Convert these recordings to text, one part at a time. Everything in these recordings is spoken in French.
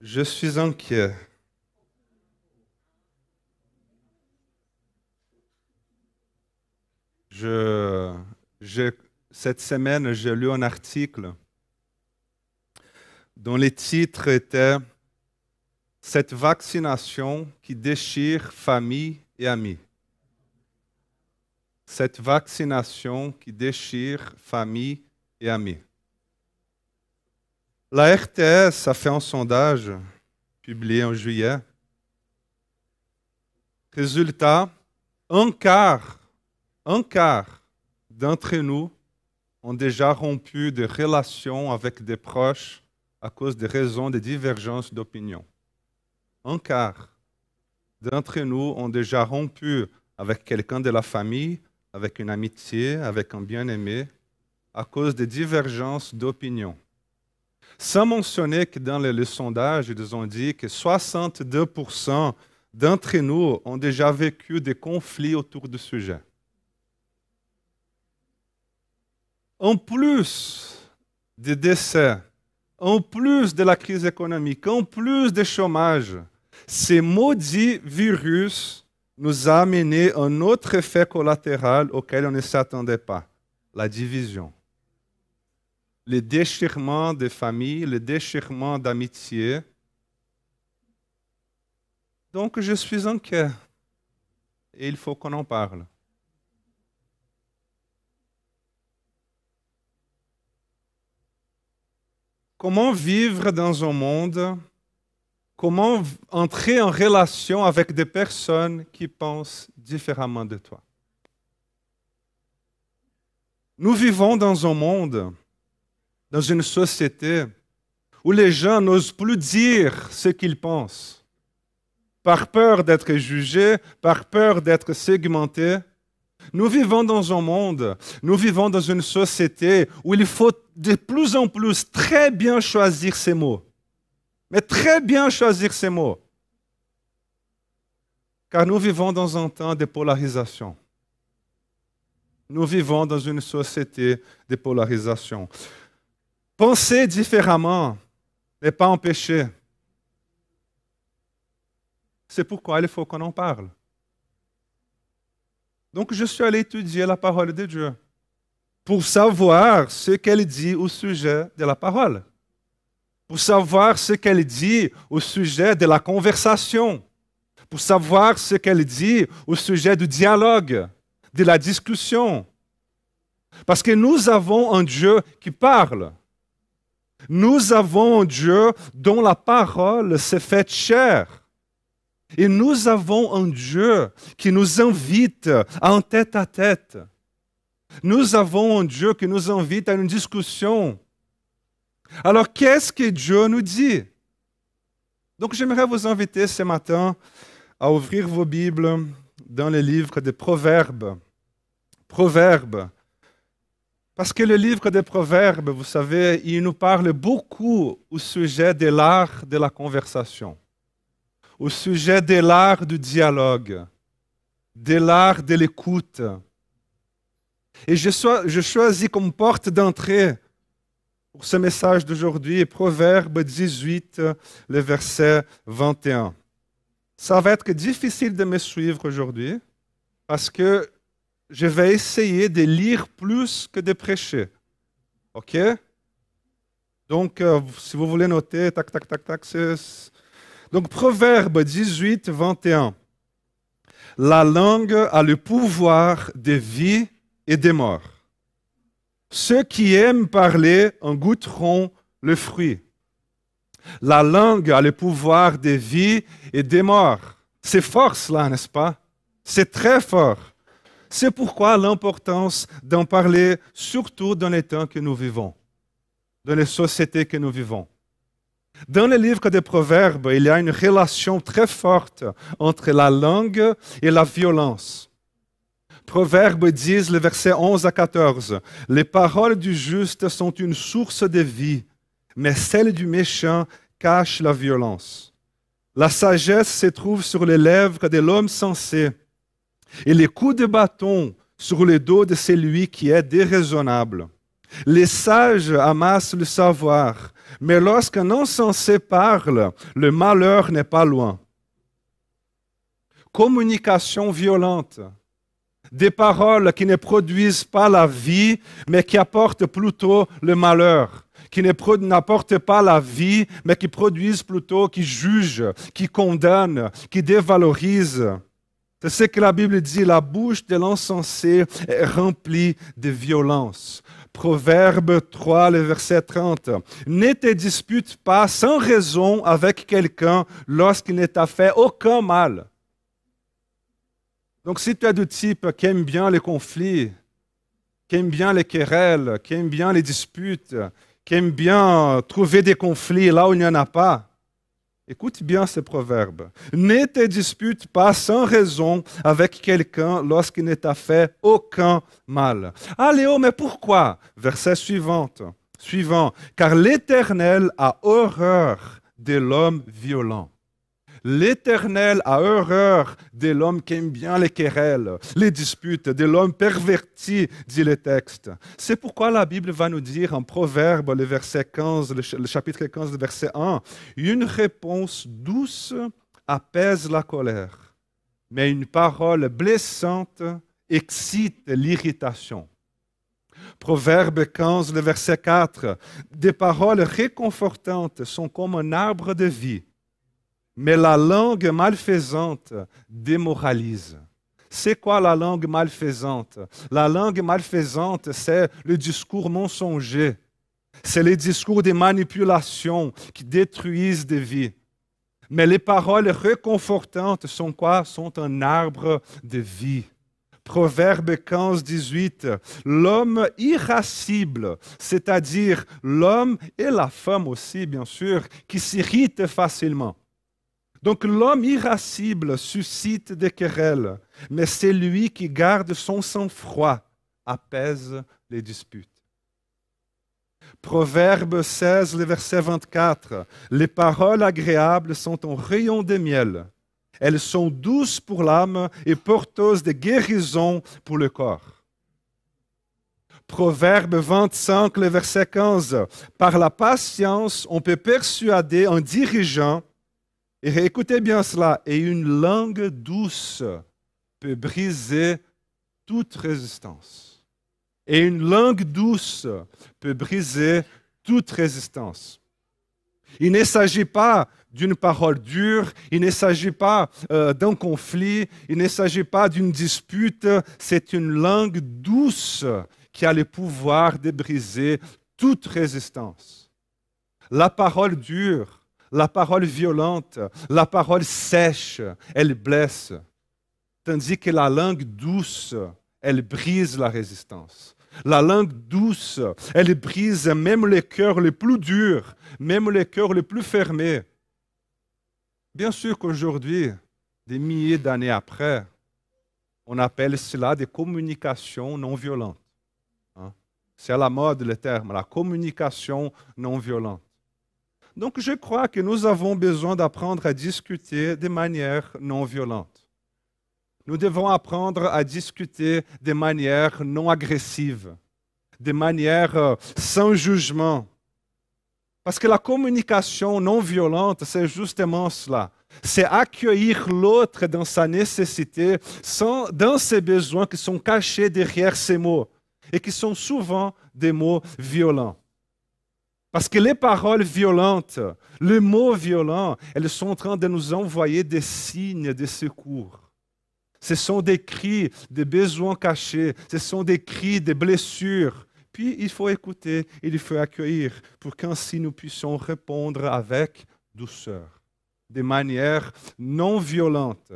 Je suis inquiet. Cette semaine, j'ai lu un article dont les titres étaient Cette vaccination qui déchire famille et amis. Cette vaccination qui déchire famille et amis. La RTS a fait un sondage publié en juillet. Résultat, un quart, un quart d'entre nous ont déjà rompu des relations avec des proches à cause des raisons de divergences d'opinion. Un quart d'entre nous ont déjà rompu avec quelqu'un de la famille, avec une amitié, avec un bien-aimé, à cause des divergences d'opinion. Sans mentionner que dans le, sondage, ils ont dit que 62% d'entre nous ont déjà vécu des conflits autour du sujet. En plus des décès, en plus de la crise économique, en plus du chômage, ces maudits virus nous a amené un autre effet collatéral auquel on ne s'attendait pas, la division. Le déchirement des familles, le déchirement d'amitié. Donc je suis inquiet et il faut qu'on en parle. Comment vivre dans un monde, comment entrer en relation avec des personnes qui pensent différemment de toi? Nous vivons dans un monde, dans une société où les gens n'osent plus dire ce qu'ils pensent, par peur d'être jugés, par peur d'être segmentés. Nous vivons dans un monde, nous vivons dans une société où il faut de plus en plus très bien choisir ses mots. Mais très bien choisir ses mots. Car nous vivons dans un temps de polarisation. Nous vivons dans une société de polarisation. Penser différemment n'est pas un péché. C'est pourquoi il faut qu'on en parle. Donc je suis allé étudier la parole de Dieu pour savoir ce qu'elle dit au sujet de la parole, pour savoir ce qu'elle dit au sujet de la conversation, pour savoir ce qu'elle dit au sujet du dialogue, de la discussion. Parce que nous avons un Dieu qui parle. Nous avons Dieu dont la parole s'est faite chair. Et nous avons un Dieu qui nous invite à tête-à-tête. Nous avons un Dieu qui nous invite à une discussion. Alors, qu'est-ce que Dieu nous dit? Donc, j'aimerais vous inviter ce matin à ouvrir vos Bibles dans le livre des Proverbes. Proverbes. Parce que le livre des Proverbes, vous savez, il nous parle beaucoup au sujet de l'art de la conversation au sujet de l'art du dialogue, de l'art de l'écoute. Et je, choisis comme porte d'entrée pour ce message d'aujourd'hui Proverbe 18, le verset 21. Ça va être difficile de me suivre aujourd'hui parce que je vais essayer de lire plus que de prêcher. OK? Donc, euh, si vous voulez noter, tac, tac, tac, tac, c'est donc, Proverbe 18, 21. La langue a le pouvoir de vie et de mort. Ceux qui aiment parler en goûteront le fruit. La langue a le pouvoir de vie et de mort. C'est fort cela, n'est-ce pas? C'est très fort. C'est pourquoi l'importance d'en parler, surtout dans les temps que nous vivons, dans les sociétés que nous vivons. Dans le livre des Proverbes, il y a une relation très forte entre la langue et la violence. Proverbes disent, le verset 11 à 14, Les paroles du juste sont une source de vie, mais celles du méchant cachent la violence. La sagesse se trouve sur les lèvres de l'homme sensé, et les coups de bâton sur le dos de celui qui est déraisonnable. Les sages amassent le savoir, mais lorsqu'un insensé parle, le malheur n'est pas loin. Communication violente, des paroles qui ne produisent pas la vie, mais qui apportent plutôt le malheur qui n'apportent pas la vie, mais qui produisent plutôt, qui jugent, qui condamnent, qui dévalorisent. C'est ce que la Bible dit, la bouche de l'insensé est remplie de violence. Proverbe 3, le verset 30. Ne te dispute pas sans raison avec quelqu'un lorsqu'il ne t'a fait aucun mal. Donc si tu es du type qui aime bien les conflits, qui aime bien les querelles, qui aime bien les disputes, qui aime bien trouver des conflits là où il n'y en a pas, écoute bien ce proverbe. Ne te dispute pas sans raison avec quelqu'un lorsqu'il ne t'a fait aucun mal. Ah Léo, mais pourquoi? Verset suivant. Suivant. Car l'Éternel a horreur de l'homme violent L'Éternel a horreur de l'homme qui aime bien les querelles, les disputes, de l'homme perverti, dit le texte. C'est pourquoi la Bible va nous dire en Proverbe, le, verset 15, le chapitre 15, le verset 1, une réponse douce apaise la colère, mais une parole blessante excite l'irritation. Proverbe 15, le verset 4, des paroles réconfortantes sont comme un arbre de vie mais la langue malfaisante démoralise. C'est quoi la langue malfaisante? La langue malfaisante, c'est le discours mensonger. C'est les discours de manipulation qui détruisent des vies. Mais les paroles réconfortantes sont quoi? Sont un arbre de vie. Proverbe 15, 18. L'homme irascible, c'est-à-dire l'homme et la femme aussi, bien sûr, qui s'irritent facilement donc l'homme irascible suscite des querelles, mais c'est lui qui garde son sang-froid apaise les disputes. Proverbe 16, le verset 24. Les paroles agréables sont un rayon de miel. Elles sont douces pour l'âme et porteuses de guérison pour le corps. Proverbe 25, le verset 15. Par la patience, on peut persuader un dirigeant écoutez bien cela, et une langue douce peut briser toute résistance. Et une langue douce peut briser toute résistance. Il ne s'agit pas d'une parole dure, il ne s'agit pas euh, d'un conflit, il ne s'agit pas d'une dispute, c'est une langue douce qui a le pouvoir de briser toute résistance. La parole dure la parole violente, la parole sèche, elle blesse. Tandis que la langue douce, elle brise la résistance. La langue douce, elle brise même les cœurs les plus durs, même les cœurs les plus fermés. Bien sûr qu'aujourd'hui, des milliers d'années après, on appelle cela des communications non violentes. Hein. C'est à la mode le terme, la communication non violente. Donc je crois que nous avons besoin d'apprendre à discuter de manière non violente. Nous devons apprendre à discuter de manière non agressive, de manière euh, sans jugement. Parce que la communication non violente, c'est justement cela. C'est accueillir l'autre dans sa nécessité, dans ses besoins qui sont cachés derrière ses mots et qui sont souvent des mots violents. Parce que les paroles violentes, les mots violents, elles sont en train de nous envoyer des signes de secours. Ce sont des cris des besoins cachés, ce sont des cris de blessures. Puis il faut écouter, il faut accueillir pour qu'ainsi nous puissions répondre avec douceur, de manière non violente.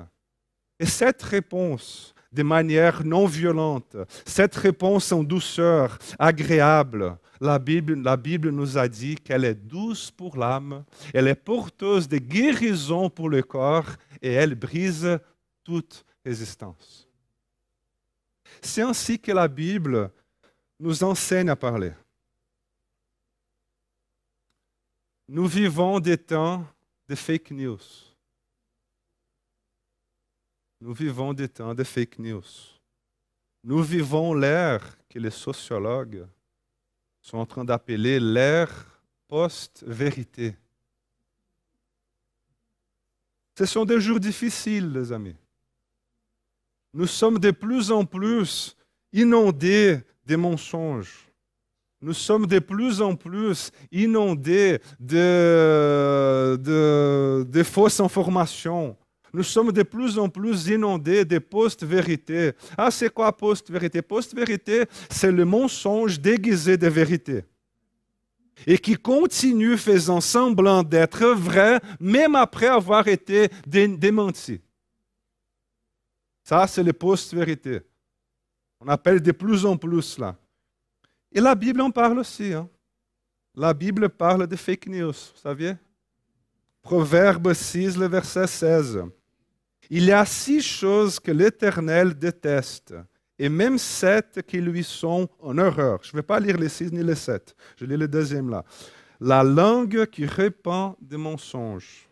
Et cette réponse, de manière non violente, cette réponse en douceur, agréable, la Bible, nous a dit qu'elle est douce pour l'âme, elle est porteuse de guérison pour le corps et elle brise toute résistance. C'est ainsi que la Bible nous enseigne à parler. Nous vivons des temps de fake news. Nous vivons des temps de fake news. Nous vivons l'ère que les sociologues sont en train d'appeler l'ère post-vérité. Ce sont des jours difficiles, les amis. Nous sommes de plus en plus inondés des mensonges. Nous sommes de plus en plus inondés de, fausses informations. Nous sommes de plus en plus inondés de post-vérité. Ah, c'est quoi post-vérité? Post-vérité, c'est le mensonge déguisé de vérité. Et qui continue faisant semblant d'être vrai, même après avoir été démenti. Ça, c'est le post-vérité. On appelle de plus en plus cela. Et la Bible en parle aussi. Hein. La Bible parle de fake news, vous saviez? Proverbe 6, le verset 16. Il y a six choses que l'Éternel déteste, et même sept qui lui sont en horreur. Je ne vais pas lire les six ni les sept. Je lis le deuxième là. La langue qui répand des mensonges,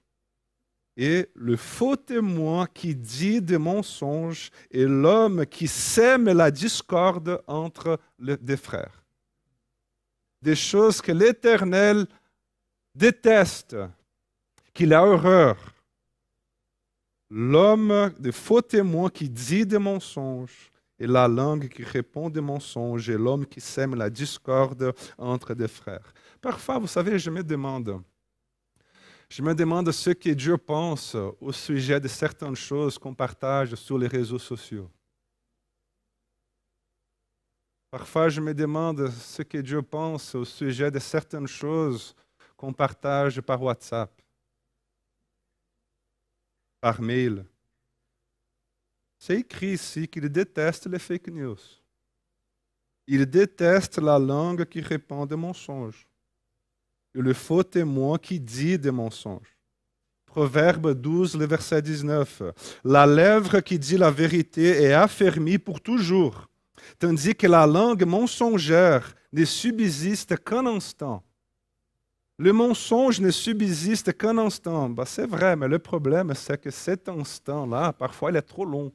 et le faux témoin qui dit des mensonges, et l'homme qui sème la discorde entre des frères. Des choses que l'Éternel déteste, qu'il a horreur l'homme de faux témoins qui dit des mensonges et la langue qui répond des mensonges et l'homme qui sème la discorde entre des frères. Parfois, vous savez, je me demande, je me demande ce que Dieu pense au sujet de certaines choses qu'on partage sur les réseaux sociaux. Parfois, je me demande ce que Dieu pense au sujet de certaines choses qu'on partage par WhatsApp par mail. C'est écrit ici qu'il déteste les fake news. Il déteste la langue qui répand des mensonges et le faux témoin qui dit des mensonges. Proverbe 12, le verset 19. La lèvre qui dit la vérité est affermie pour toujours, tandis que la langue mensongère ne subsiste qu'un instant. Le mensonge ne subsiste qu'un instant. Ben, c'est vrai, mais le problème, c'est que cet instant-là, parfois, il est trop long.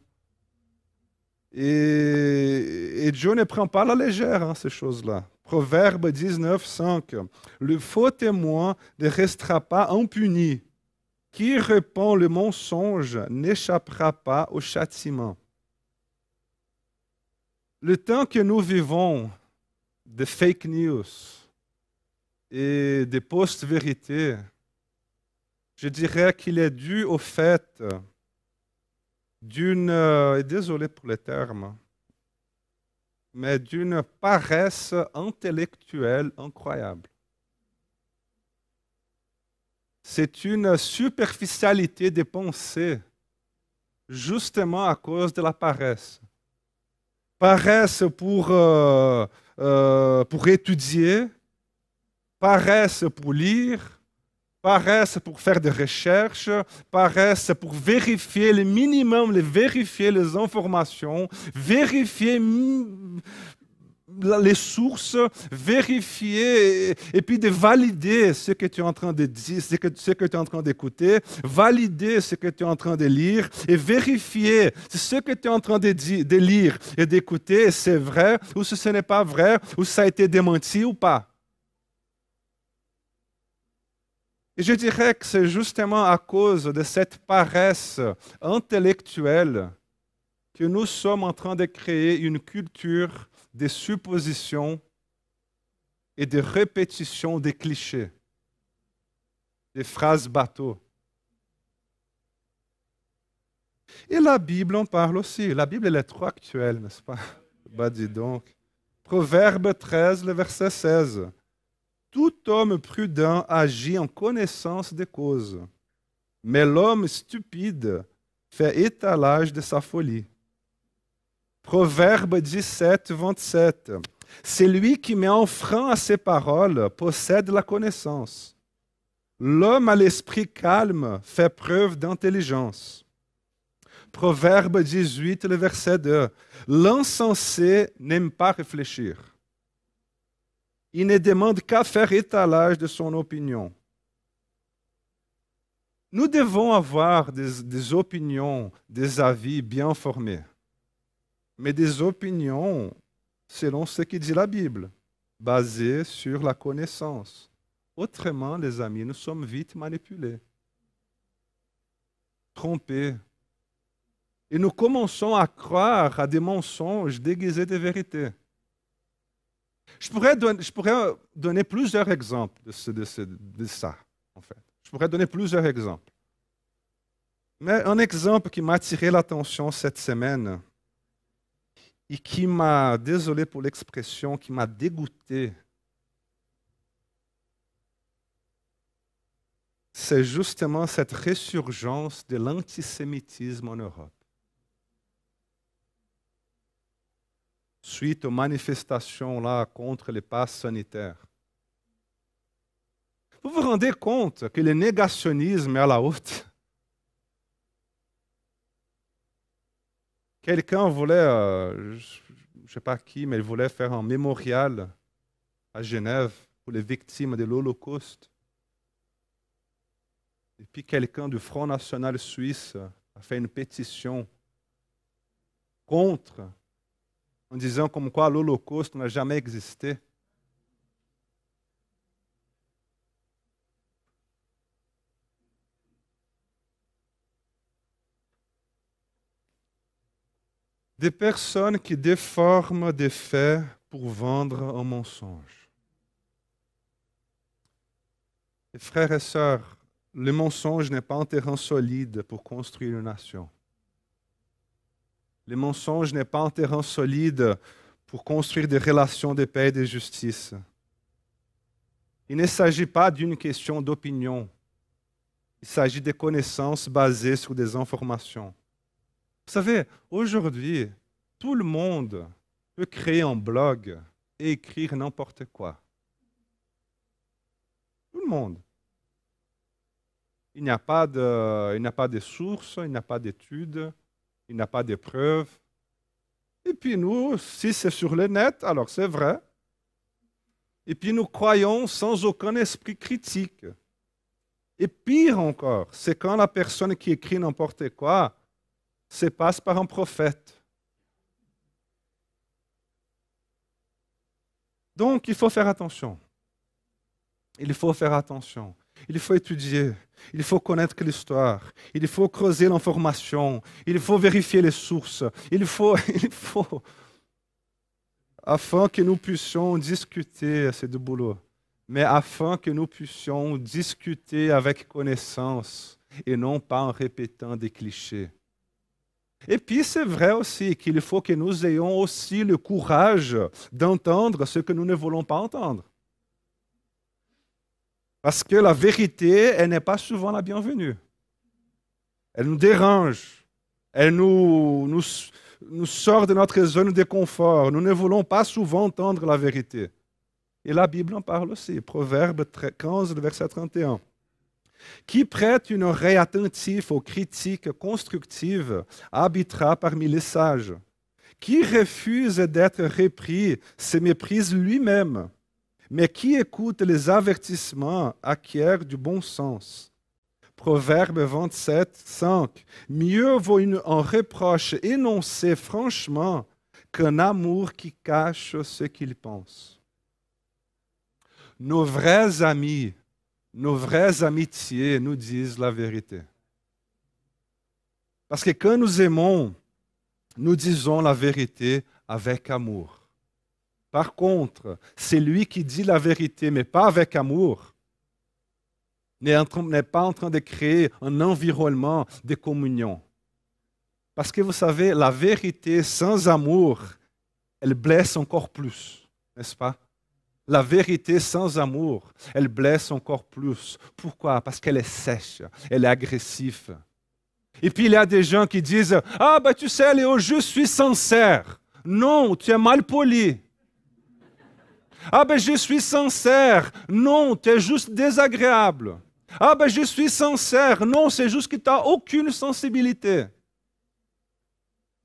Et, Dieu ne prend pas la légère hein, ces choses-là. Proverbe 19, 5. Le faux témoin ne restera pas impuni. Qui répond le mensonge n'échappera pas au châtiment. Le temps que nous vivons de fake news, et des post-vérités, je dirais qu'il est dû au fait d'une, euh, désolé pour les termes, mais d'une paresse intellectuelle incroyable. C'est une superficialité des pensées, justement à cause de la paresse. Paresse pour, euh, euh, pour étudier, paresse pour lire, paresse pour faire des recherches, paresse pour vérifier le minimum, les vérifier les informations, vérifier les sources, vérifier et, puis de valider ce que tu es en train de dire, ce que, ce que tu es en train d'écouter, valider ce que tu es en train de lire et vérifier si ce que tu es en train de, de lire et d'écouter, c'est vrai ou si ce n'est pas vrai ou si ça a été démenti ou pas. Et je dirais que c'est justement à cause de cette paresse intellectuelle que nous sommes en train de créer une culture des suppositions et de répétitions des clichés, des phrases bateaux. Et la Bible en parle aussi. La Bible elle est trop actuelle, n'est-ce pas? Bah dis donc. Proverbe 13, le verset 16. Tout homme prudent agit en connaissance des causes, mais l'homme stupide fait étalage de sa folie. Proverbe 17, 27. Celui qui met en frein à ses paroles possède la connaissance. L'homme à l'esprit calme fait preuve d'intelligence. Proverbe 18, le verset 2. L'insensé n'aime pas réfléchir il ne demande qu'à faire étalage de son opinion. Nous devons avoir des, opinions, des avis bien formés, mais des opinions selon ce que dit la Bible, basé sur la connaissance. Autrement, les amis, nous sommes vite manipulés, trompés. Et nous commençons à croire à des mensonges déguisés de vérité. Je pourrais, je pourrais donner plusieurs exemples de, de, de ça, en fait. Je pourrais donner plusieurs exemples. Mais un exemple qui m'a attiré l'attention cette semaine et qui m'a, désolé pour l'expression, qui m'a dégoûté, c'est justement cette résurgence de l'antisémitisme en Europe. Suite aux manifestations là contre les passes sanitaires. Vous vous rendez compte que le négationnisme est à la haute? Quelqu'un voulait, euh, je ne sais pas qui, mais il voulait faire un mémorial à Genève pour les victimes de l'Holocauste. Et puis quelqu'un du Front National Suisse a fait une pétition contre, en disant comme quoi l'Holocauste n'a jamais existé. des personnes qui déforment des faits pour vendre un mensonge. frères et sœurs, le mensonge n'est pas un terrain solide pour construire une nation. Le mensonge n'est pas un terrain solide pour construire des relations de paix et de justice. Il ne s'agit pas d'une question d'opinion. Il s'agit de connaissances basées sur des informations. Vous savez, aujourd'hui, tout le monde peut créer un blog et écrire n'importe quoi. Tout le monde. Il n'y a pas de, il n'y a pas de sources, il n'y a pas d'études, il n'y a pas de preuves. Et puis nous, si c'est sur le net, alors c'est vrai. Et puis nous croyons sans aucun esprit critique. Et pire encore, c'est quand la personne qui écrit n'importe quoi se passe par un prophète. Donc, il faut faire attention. Il faut faire attention. Il faut étudier. Il faut connaître l'histoire. Il faut creuser l'information. Il faut vérifier les sources. Il faut, il faut, afin que nous puissions discuter, c'est du boulot, mais afin que nous puissions discuter avec connaissance et non pas en répétant des clichés. Et puis c'est vrai aussi qu'il faut que nous ayons aussi le courage d'entendre ce que nous ne voulons pas entendre. Parce que la vérité, elle n'est pas souvent la bienvenue. Elle nous dérange. Elle nous, sort de notre zone de confort. Nous ne voulons pas souvent entendre la vérité. Et la Bible en parle aussi. Proverbe 15, verset 31. Qui prête une oreille attentive aux critiques constructives habitera parmi les sages. Qui refuse d'être repris se méprise lui-même. Mais qui écoute les avertissements acquiert du bon sens. Proverbe 27, 5. Mieux vaut un reproche énoncé franchement qu'un amour qui cache ce qu'il pense. Nos vrais amis nos vraies amitiés nous disent la vérité. Parce que quand nous aimons, nous disons la vérité avec amour. Par contre, celui qui dit la vérité, mais pas avec amour, n'est pas en train de créer un environnement de communion. Parce que vous savez, la vérité sans amour, elle blesse encore plus, n'est-ce pas? La vérité sans amour, elle blesse encore plus. Pourquoi? Parce qu'elle est sèche, elle est agressive. Et puis il y a des gens qui disent Ah, ben tu sais, Léo, je suis sincère. Non, tu es mal poli. Ah, ben je suis sincère. Non, tu juste désagréable. Ah, ben je suis sincère. Non, c'est juste que tu aucune sensibilité.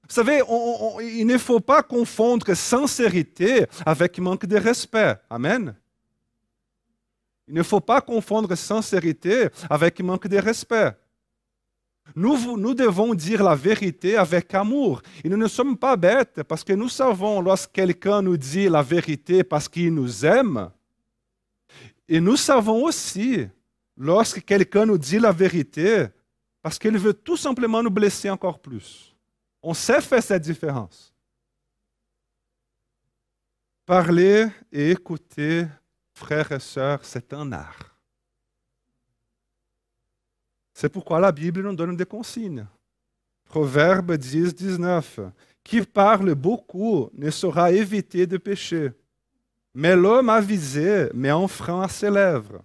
Vous savez, il ne faut pas confondre sincérité avec manque de respect. Amen. Il ne faut pas confondre sincérité avec manque de respect. Nous, devons dire la vérité avec amour. Et nous ne sommes pas bêtes parce que nous savons lorsque quelqu'un nous dit la vérité parce qu'il nous aime. Et nous savons aussi lorsque quelqu'un nous dit la vérité parce qu'il veut tout simplement nous blesser encore plus. On sait faire cette différence. Parler et écouter, frères et sœurs, c'est un art. C'est pourquoi la Bible nous donne des consignes. Proverbe 10, 19. Qui parle beaucoup ne saura éviter de pécher, mais l'homme avisé met un frein à ses lèvres.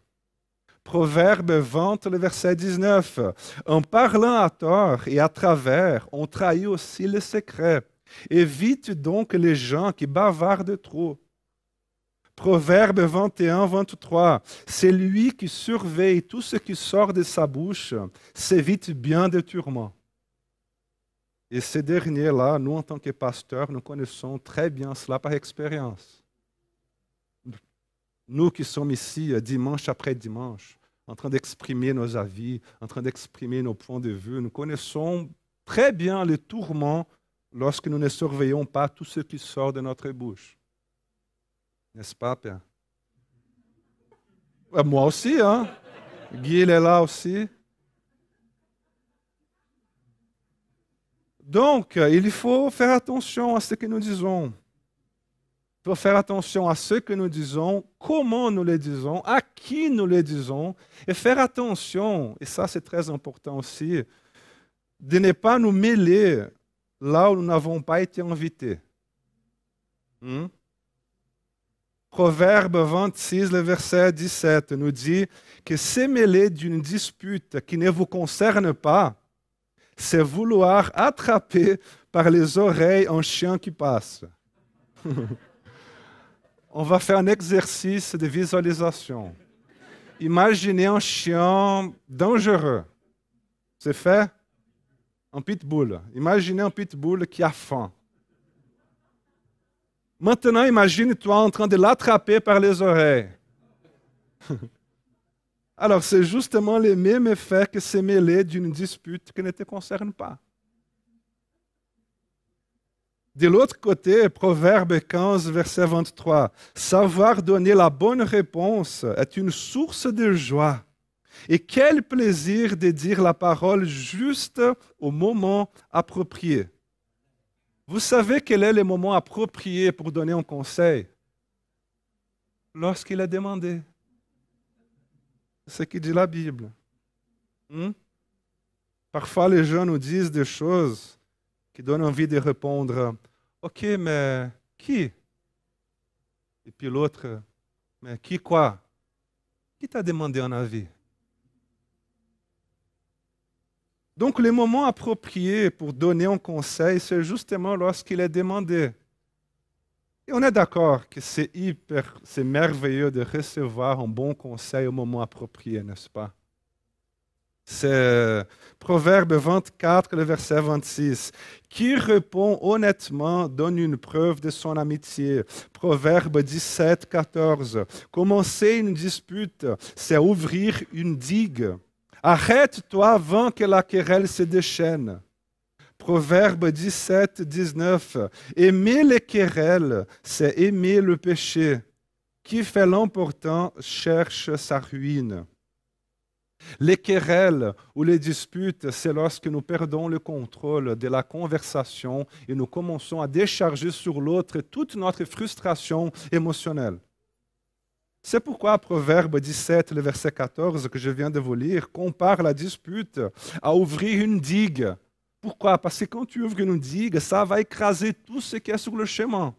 Proverbe 20, le verset 19. En parlant à tort et à travers, on trahit aussi le secret. Évite donc les gens qui bavardent trop. Proverbe 21, 23. C'est lui qui surveille tout ce qui sort de sa bouche, s'évite bien des tourments. Et ces derniers-là, nous, en tant que pasteurs, nous connaissons très bien cela par expérience. Nous qui sommes ici euh, dimanche après dimanche, en train d'exprimer nos avis, en train d'exprimer nos points de vue, nous connaissons très bien les tourments lorsque nous ne surveillons pas tout ce qui sort de notre bouche. N'est-ce pas, Père? Moi aussi, hein? Guy, il est là aussi. Donc, il faut faire attention à ce que nous disons. Il faut faire attention à ce que nous disons, comment nous le disons, à qui nous le disons, et faire attention, et ça c'est très important aussi, de ne pas nous mêler là où nous n'avons pas été invités. Hmm? Proverbe 26, le verset 17, nous dit que se mêler d'une dispute qui ne vous concerne pas, c'est vouloir attraper par les oreilles un chien qui passe. On va faire un exercice de visualisation. Imaginez un chien dangereux. C'est fait? Un pitbull. Imaginez un pitbull qui a faim. Maintenant, imagine-toi en train de l'attraper par les oreilles. Alors, c'est justement le même effet que se mêler d'une dispute qui ne te concerne pas. De l'autre côté, Proverbe 15, verset 23, Savoir donner la bonne réponse est une source de joie. Et quel plaisir de dire la parole juste au moment approprié. Vous savez quel est le moment approprié pour donner un conseil? Lorsqu'il est demandé. C'est ce que dit la Bible. Hmm? Parfois, les gens nous disent des choses qui donnent envie de répondre Ok, mais qui Et puis l'autre Mais qui quoi Qui t'a demandé un avis? Donc le moment approprié pour donner un conseil, c'est justement lorsqu'il est demandé. Et on est d'accord que c'est hyper, c'est merveilleux de recevoir un bon conseil au moment approprié, n'est-ce pas? C'est Proverbe 24, le verset 26. Qui répond honnêtement donne une preuve de son amitié. Proverbe 17, 14. Commencer une dispute, c'est ouvrir une digue. Arrête-toi avant que la querelle se déchaîne. Proverbe 17, 19. Aimer les querelles, c'est aimer le péché. Qui fait l'important cherche sa ruine. Les querelles ou les disputes, c'est lorsque nous perdons le contrôle de la conversation et nous commençons à décharger sur l'autre toute notre frustration émotionnelle. C'est pourquoi Proverbe 17, le verset 14 que je viens de vous lire, compare la dispute à ouvrir une digue. Pourquoi? Parce que quand tu ouvres une digue, ça va écraser tout ce qui est sur le chemin.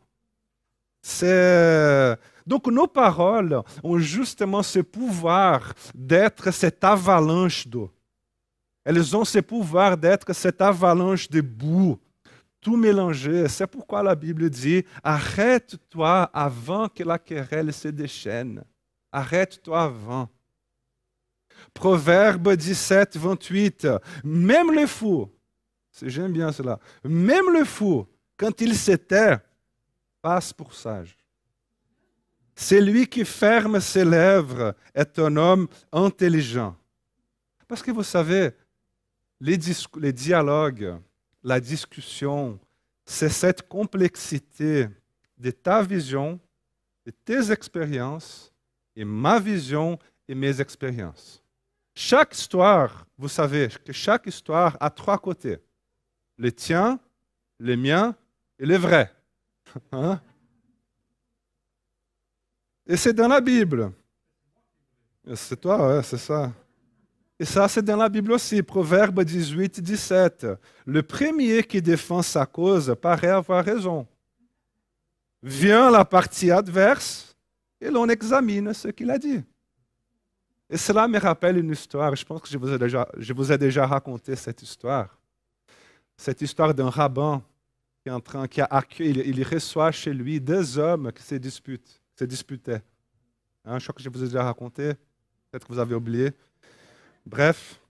Donc nos paroles ont justement ce pouvoir d'être cette avalanche d'eau. Elles ont ce pouvoir d'être cette avalanche de boue tout mélanger. C'est pourquoi la Bible dit Arrête-toi avant que la querelle se déchaîne. Arrête-toi avant. Proverbe 17, 28. Même le fou, j'aime bien cela, même le fou, quand il se tait, passe pour sage. Celui qui ferme ses lèvres est un homme intelligent. Parce que vous savez, les dialogues, la discussion, c'est cette complexité de ta vision, de tes expériences, et ma vision et mes expériences. Chaque histoire, vous savez que chaque histoire a trois côtés. Les tiens, les miens et les vrais. Hein? Et c'est dans la Bible. C'est toi, ouais, c'est ça. Et ça, c'est dans la Bible aussi, Proverbe 18, 17. Le premier qui défend sa cause paraît avoir raison. Vient la partie adverse et l'on examine ce qu'il a dit. Et cela me rappelle une histoire, je pense que je vous ai déjà, raconté cette histoire. Cette histoire d'un rabbin qui, est en train, qui il, reçoit chez lui deux hommes qui se disputent, se disputaient. Hein, je crois que je vous ai déjà raconté, peut-être que vous avez oublié. Bref.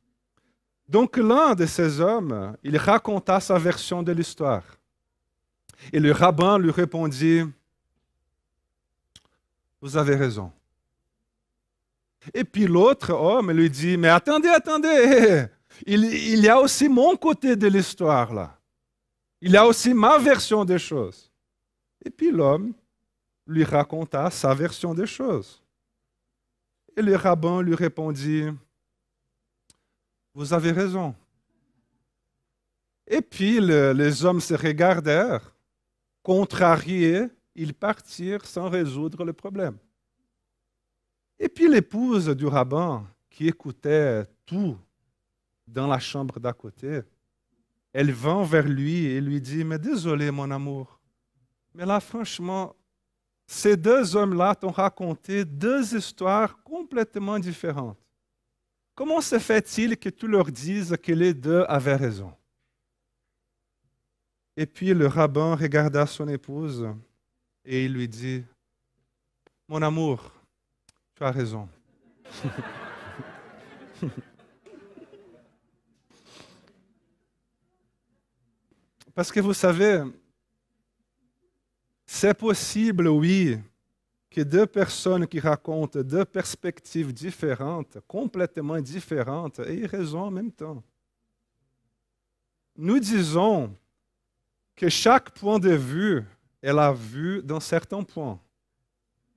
Donc l'un de ces hommes, il raconta sa version de l'histoire. Et le rabbin lui répondit, Vous avez raison. Et puis l'autre homme lui dit, Mais attendez, attendez, il, y a aussi mon côté de l'histoire là. Il y a aussi ma version des choses. Et puis l'homme lui raconta sa version des choses. Et le rabbin lui répondit, vous avez raison. Et puis les hommes se regardèrent, contrariés, ils partirent sans résoudre le problème. Et puis l'épouse du rabbin, qui écoutait tout dans la chambre d'à côté, elle vint vers lui et lui dit, mais désolé mon amour, mais là franchement, ces deux hommes-là t'ont raconté deux histoires complètement différentes. Comment se fait-il que tu leur dises que les deux avaient raison? Et puis le rabbin regarda son épouse et il lui dit, Mon amour, tu as raison. Parce que vous savez, c'est possible, oui, que deux personnes qui racontent deux perspectives différentes, complètement différentes, aient raison en même temps. Nous disons que chaque point de vue est la vue d'un certain point.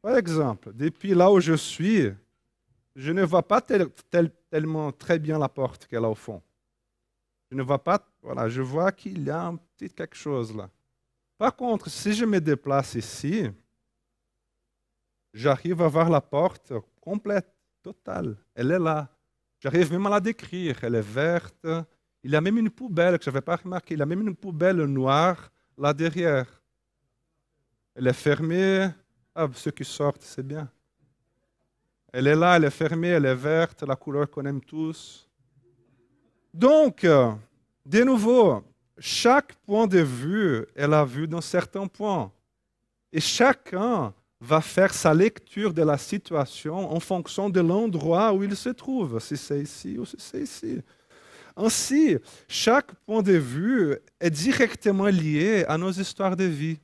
Par exemple, depuis là où je suis, je ne vois pas tellement très bien la porte qu'elle a au fond. Je ne vois pas, voilà, je vois qu'il y a un petit quelque chose là. Par contre, si je me déplace ici, j'arrive à voir la porte complète, totale. Elle est là. J'arrive même à la décrire. Elle est verte. Il y a même une poubelle que je n'avais pas remarqué. Il y a même une poubelle noire là derrière. Elle est fermée. Ah, ceux qui sortent, c'est bien. Elle est là, elle est fermée, elle est verte, la couleur qu'on aime tous. Donc, de nouveau, chaque point de vue est la vue d'un certain point. Et chacun va faire sa lecture de la situation en fonction de l'endroit où il se trouve, si c'est ici ou si c'est ici. Ainsi, chaque point de vue est directement lié à nos histoires de vie.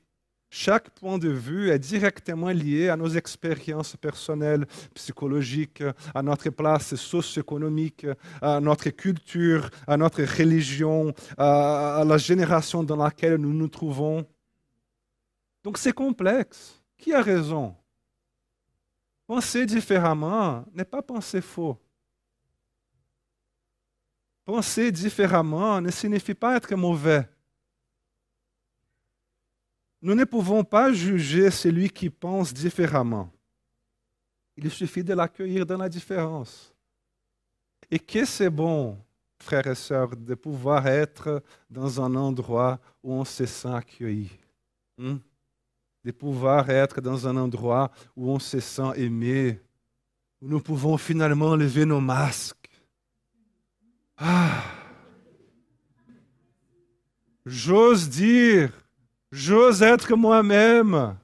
Chaque point de vue est directement lié à nos expériences personnelles, psychologiques, à notre place socio-économique, à notre culture, à notre religion, à la génération dans laquelle nous nous trouvons. Donc c'est complexe. Qui a raison? Penser différemment n'est pas penser faux. Penser différemment ne signifie pas être mauvais. Nous ne pouvons pas juger celui qui pense différemment. Il suffit de l'accueillir dans la différence. Et que c'est bon, frères et sœurs, de pouvoir être dans un endroit où on se sent accueilli. Hmm? De pouvoir être dans un endroit où on se sent aimé, où nous pouvons finalement lever nos masques. Ah. J'ose dire, j'ose être moi-même.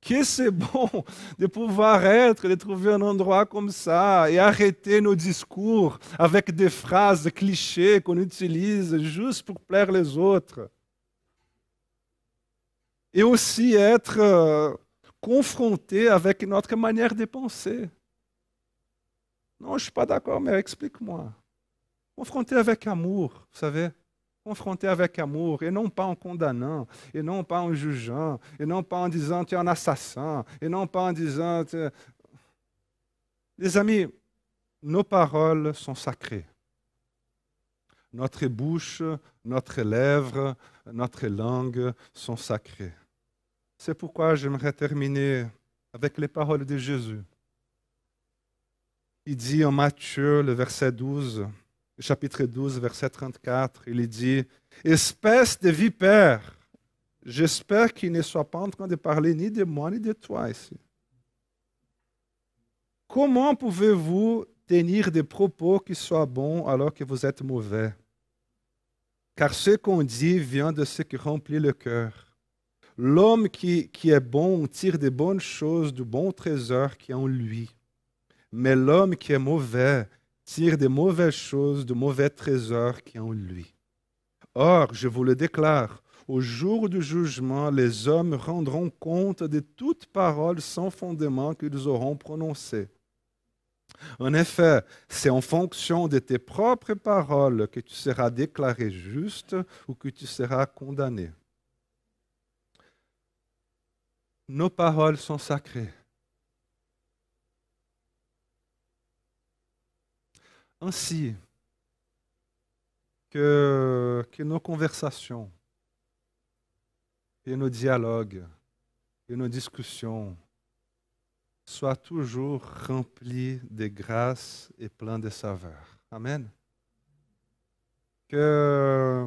Que c'est bon de pouvoir être, de trouver un endroit comme ça et arrêter nos discours avec des phrases clichés qu'on utilise juste pour plaire les autres et aussi être euh, confronté avec notre manière de penser. Non, je ne suis pas d'accord, mais explique-moi. Confronter avec amour, vous savez. Confronter avec amour, et non pas en condamnant, et non pas en jugeant, et non pas en disant tu es un assassin, et non pas en disant... Les amis, nos paroles sont sacrées. Notre bouche, notre lèvre, notre langue sont sacrées. C'est pourquoi j'aimerais terminer avec les paroles de Jésus. Il dit en Matthieu, le verset 12, chapitre 12, verset 34, il dit, Espèce de vipère, j'espère qu'il ne soit pas en train de parler ni de moi ni de toi ici. Comment pouvez-vous tenir des propos qui soient bons alors que vous êtes mauvais? Car ce qu'on dit vient de ce qui remplit le cœur. L'homme qui, est bon tire des bonnes choses du bon trésor qui est en lui. Mais l'homme qui est mauvais tire des mauvaises choses du mauvais trésor qui est en lui. Or, je vous le déclare, au jour du jugement, les hommes rendront compte de toute parole sans fondement qu'ils auront prononcée. En effet, c'est en fonction de tes propres paroles que tu seras déclaré juste ou que tu seras condamné. Nos paroles sont sacrées. Ainsi que, nos conversations, et nos dialogues, et nos discussions, soit toujours rempli de grâce et plein de saveur. Amen. Que,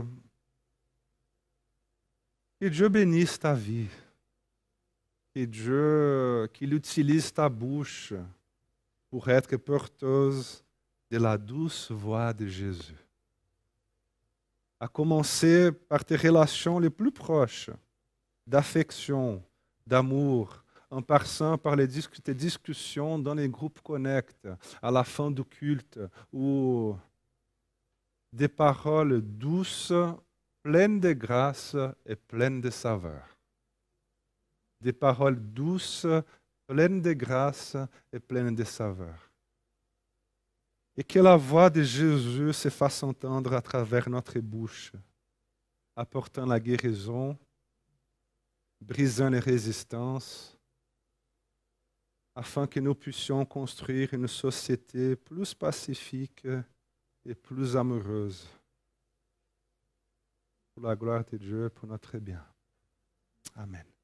que Dieu bénisse ta vie. Que Dieu, qu'il utilise ta bouche pour être porteuse de la douce voix de Jésus. À commencer par tes relations les plus proches, d'affection, d'amour, en passant par les discussions dans les groupes Connect, à la fin du culte, ou des paroles douces, pleines de grâce et pleines de saveur. Des paroles douces, pleines de grâce et pleines de saveur. Et que la voix de Jésus se fasse entendre à travers notre bouche, apportant la guérison, brisant les résistances, afin que nous puissions construire une société plus pacifique et plus amoureuse. Pour la gloire de Dieu, pour notre bien. Amen.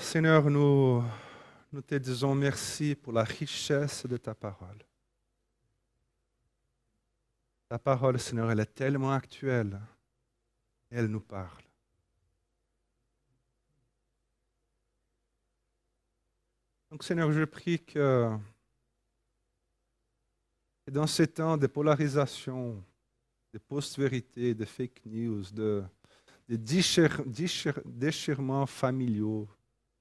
Seigneur, nous nous te disons merci pour la richesse de ta parole. Ta parole, Seigneur, elle est tellement actuelle. elle nous parle. Donc, Seigneur, je prie que, dans ces temps de polarisation, de post-vérité, de fake news, de, de déchirements familiaux,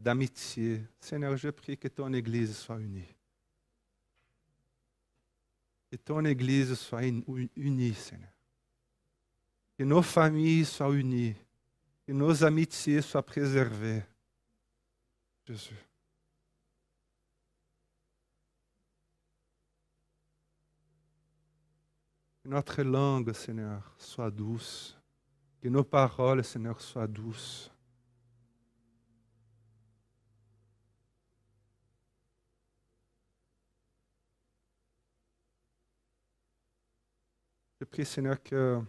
d'amitié. Seigneur, je prie que ton Église soit unie. Que ton Église soit unie, Seigneur. Que nos familles soient unies. Que nos amitiés soient préservées. Jésus. Que notre langue, Seigneur, soit douce. Que nos paroles, Seigneur, soient douces. Je prie, Seigneur, que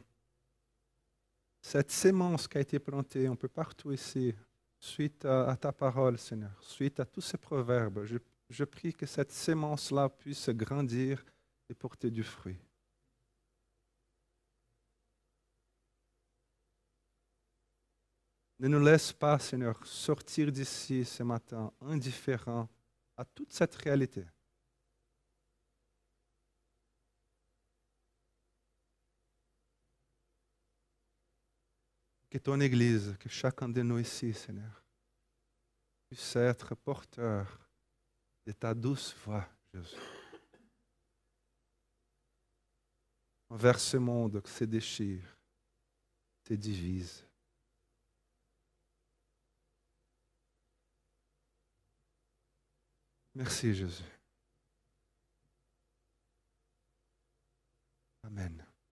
cette sémence qui a été plantée un peu partout ici, suite à, ta parole, Seigneur, suite à tous ces proverbes, je, je prie que cette sémence-là puisse grandir et porter du fruit. Ne nous laisse pas, Seigneur, sortir d'ici ce matin indifférents à toute cette réalité. que ton Église, que chacun de nous ici, Seigneur, puisse être porteur de ta douce voix, Jésus. envers ce monde qui se déchire, se divise. Merci Jésus. Amen.